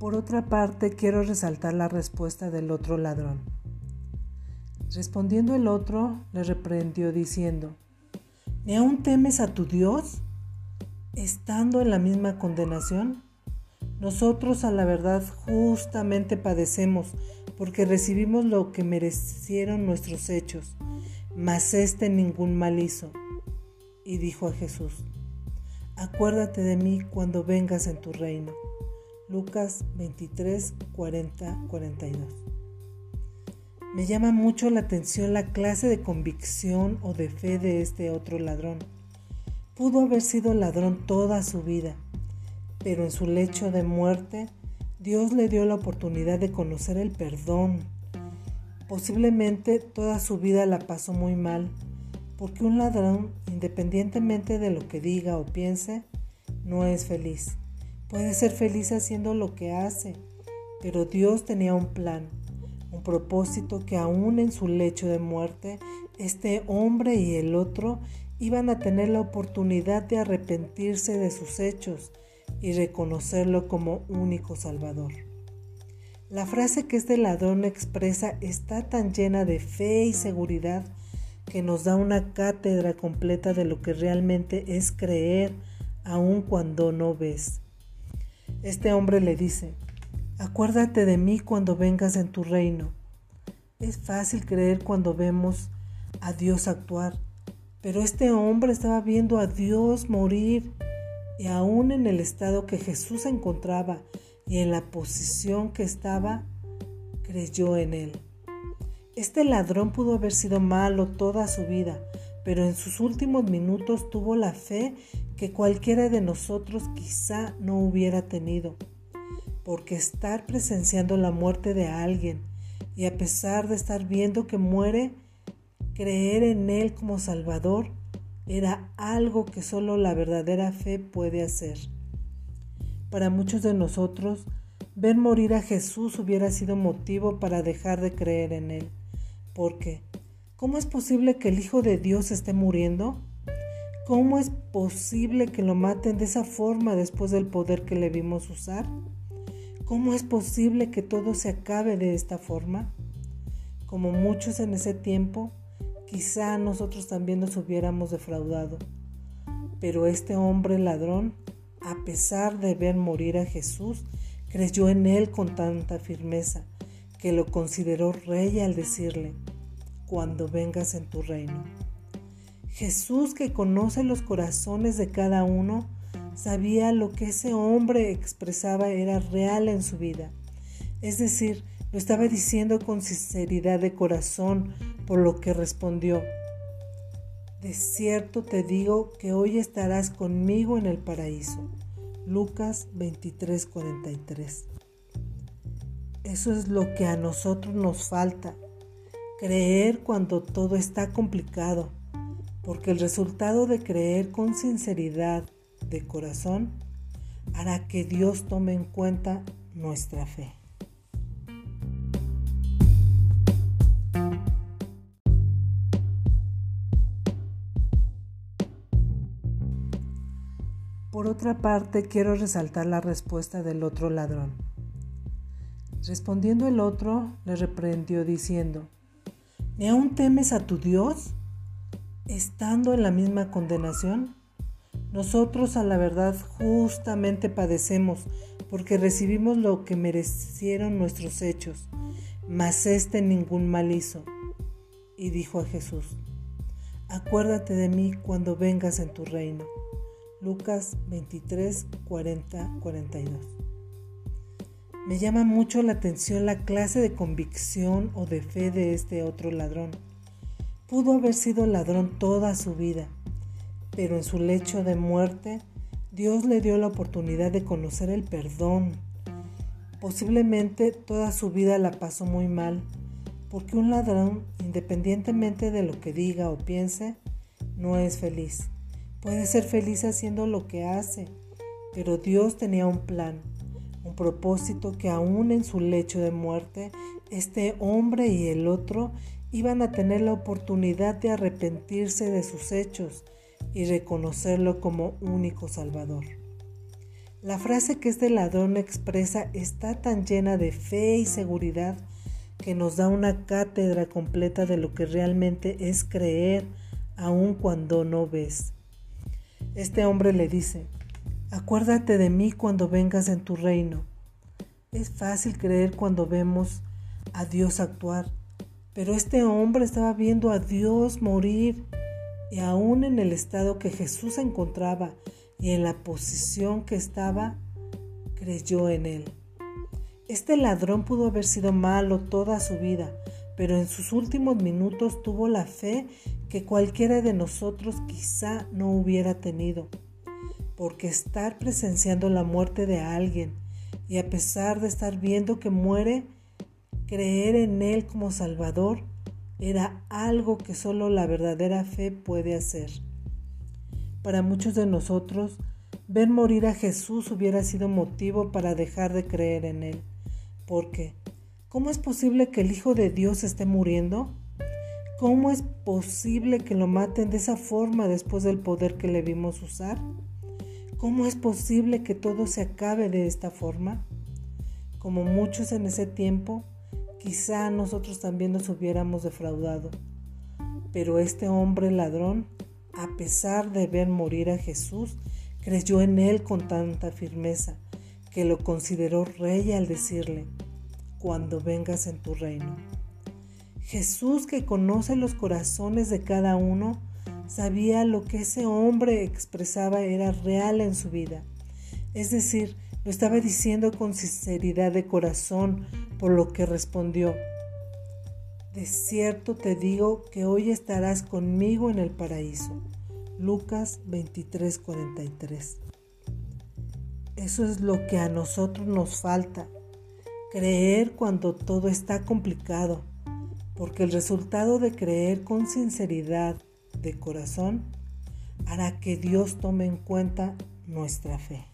Por otra parte, quiero resaltar la respuesta del otro ladrón. Respondiendo el otro, le reprendió diciendo, ¿Ni aún temes a tu Dios, estando en la misma condenación? Nosotros a la verdad justamente padecemos, porque recibimos lo que merecieron nuestros hechos, mas este ningún mal hizo. Y dijo a Jesús, acuérdate de mí cuando vengas en tu reino. Lucas 23, 40, 42. Me llama mucho la atención la clase de convicción o de fe de este otro ladrón. Pudo haber sido ladrón toda su vida, pero en su lecho de muerte Dios le dio la oportunidad de conocer el perdón. Posiblemente toda su vida la pasó muy mal, porque un ladrón, independientemente de lo que diga o piense, no es feliz. Puede ser feliz haciendo lo que hace, pero Dios tenía un plan, un propósito que aún en su lecho de muerte, este hombre y el otro iban a tener la oportunidad de arrepentirse de sus hechos y reconocerlo como único Salvador. La frase que este ladrón expresa está tan llena de fe y seguridad que nos da una cátedra completa de lo que realmente es creer aun cuando no ves. Este hombre le dice, acuérdate de mí cuando vengas en tu reino. Es fácil creer cuando vemos a Dios actuar, pero este hombre estaba viendo a Dios morir y aún en el estado que Jesús encontraba y en la posición que estaba, creyó en él. Este ladrón pudo haber sido malo toda su vida, pero en sus últimos minutos tuvo la fe que cualquiera de nosotros quizá no hubiera tenido, porque estar presenciando la muerte de alguien y a pesar de estar viendo que muere, creer en Él como Salvador era algo que solo la verdadera fe puede hacer. Para muchos de nosotros, ver morir a Jesús hubiera sido motivo para dejar de creer en Él, porque ¿cómo es posible que el Hijo de Dios esté muriendo? ¿Cómo es posible que lo maten de esa forma después del poder que le vimos usar? ¿Cómo es posible que todo se acabe de esta forma? Como muchos en ese tiempo, quizá nosotros también nos hubiéramos defraudado. Pero este hombre ladrón, a pesar de ver morir a Jesús, creyó en él con tanta firmeza que lo consideró rey al decirle, cuando vengas en tu reino. Jesús que conoce los corazones de cada uno, sabía lo que ese hombre expresaba era real en su vida. Es decir, lo estaba diciendo con sinceridad de corazón, por lo que respondió, De cierto te digo que hoy estarás conmigo en el paraíso. Lucas 23:43. Eso es lo que a nosotros nos falta, creer cuando todo está complicado porque el resultado de creer con sinceridad de corazón hará que Dios tome en cuenta nuestra fe. Por otra parte, quiero resaltar la respuesta del otro ladrón. Respondiendo el otro, le reprendió diciendo, ¿Ni aún temes a tu Dios? Estando en la misma condenación? Nosotros a la verdad justamente padecemos porque recibimos lo que merecieron nuestros hechos, mas este ningún mal hizo. Y dijo a Jesús, acuérdate de mí cuando vengas en tu reino. Lucas 23, 40, 42. Me llama mucho la atención la clase de convicción o de fe de este otro ladrón Pudo haber sido ladrón toda su vida, pero en su lecho de muerte Dios le dio la oportunidad de conocer el perdón. Posiblemente toda su vida la pasó muy mal, porque un ladrón, independientemente de lo que diga o piense, no es feliz. Puede ser feliz haciendo lo que hace, pero Dios tenía un plan, un propósito que aún en su lecho de muerte, este hombre y el otro iban a tener la oportunidad de arrepentirse de sus hechos y reconocerlo como único Salvador. La frase que este ladrón expresa está tan llena de fe y seguridad que nos da una cátedra completa de lo que realmente es creer aun cuando no ves. Este hombre le dice, acuérdate de mí cuando vengas en tu reino. Es fácil creer cuando vemos a Dios actuar, pero este hombre estaba viendo a Dios morir y aún en el estado que Jesús encontraba y en la posición que estaba, creyó en él. Este ladrón pudo haber sido malo toda su vida, pero en sus últimos minutos tuvo la fe que cualquiera de nosotros quizá no hubiera tenido, porque estar presenciando la muerte de alguien y a pesar de estar viendo que muere, creer en Él como Salvador era algo que solo la verdadera fe puede hacer. Para muchos de nosotros, ver morir a Jesús hubiera sido motivo para dejar de creer en Él, porque ¿cómo es posible que el Hijo de Dios esté muriendo? ¿Cómo es posible que lo maten de esa forma después del poder que le vimos usar? ¿Cómo es posible que todo se acabe de esta forma? Como muchos en ese tiempo, quizá nosotros también nos hubiéramos defraudado. Pero este hombre ladrón, a pesar de ver morir a Jesús, creyó en él con tanta firmeza que lo consideró rey al decirle, cuando vengas en tu reino. Jesús, que conoce los corazones de cada uno, sabía lo que ese hombre expresaba era real en su vida. Es decir, lo estaba diciendo con sinceridad de corazón, por lo que respondió, De cierto te digo que hoy estarás conmigo en el paraíso. Lucas 23:43. Eso es lo que a nosotros nos falta, creer cuando todo está complicado porque el resultado de creer con sinceridad de corazón hará que Dios tome en cuenta nuestra fe.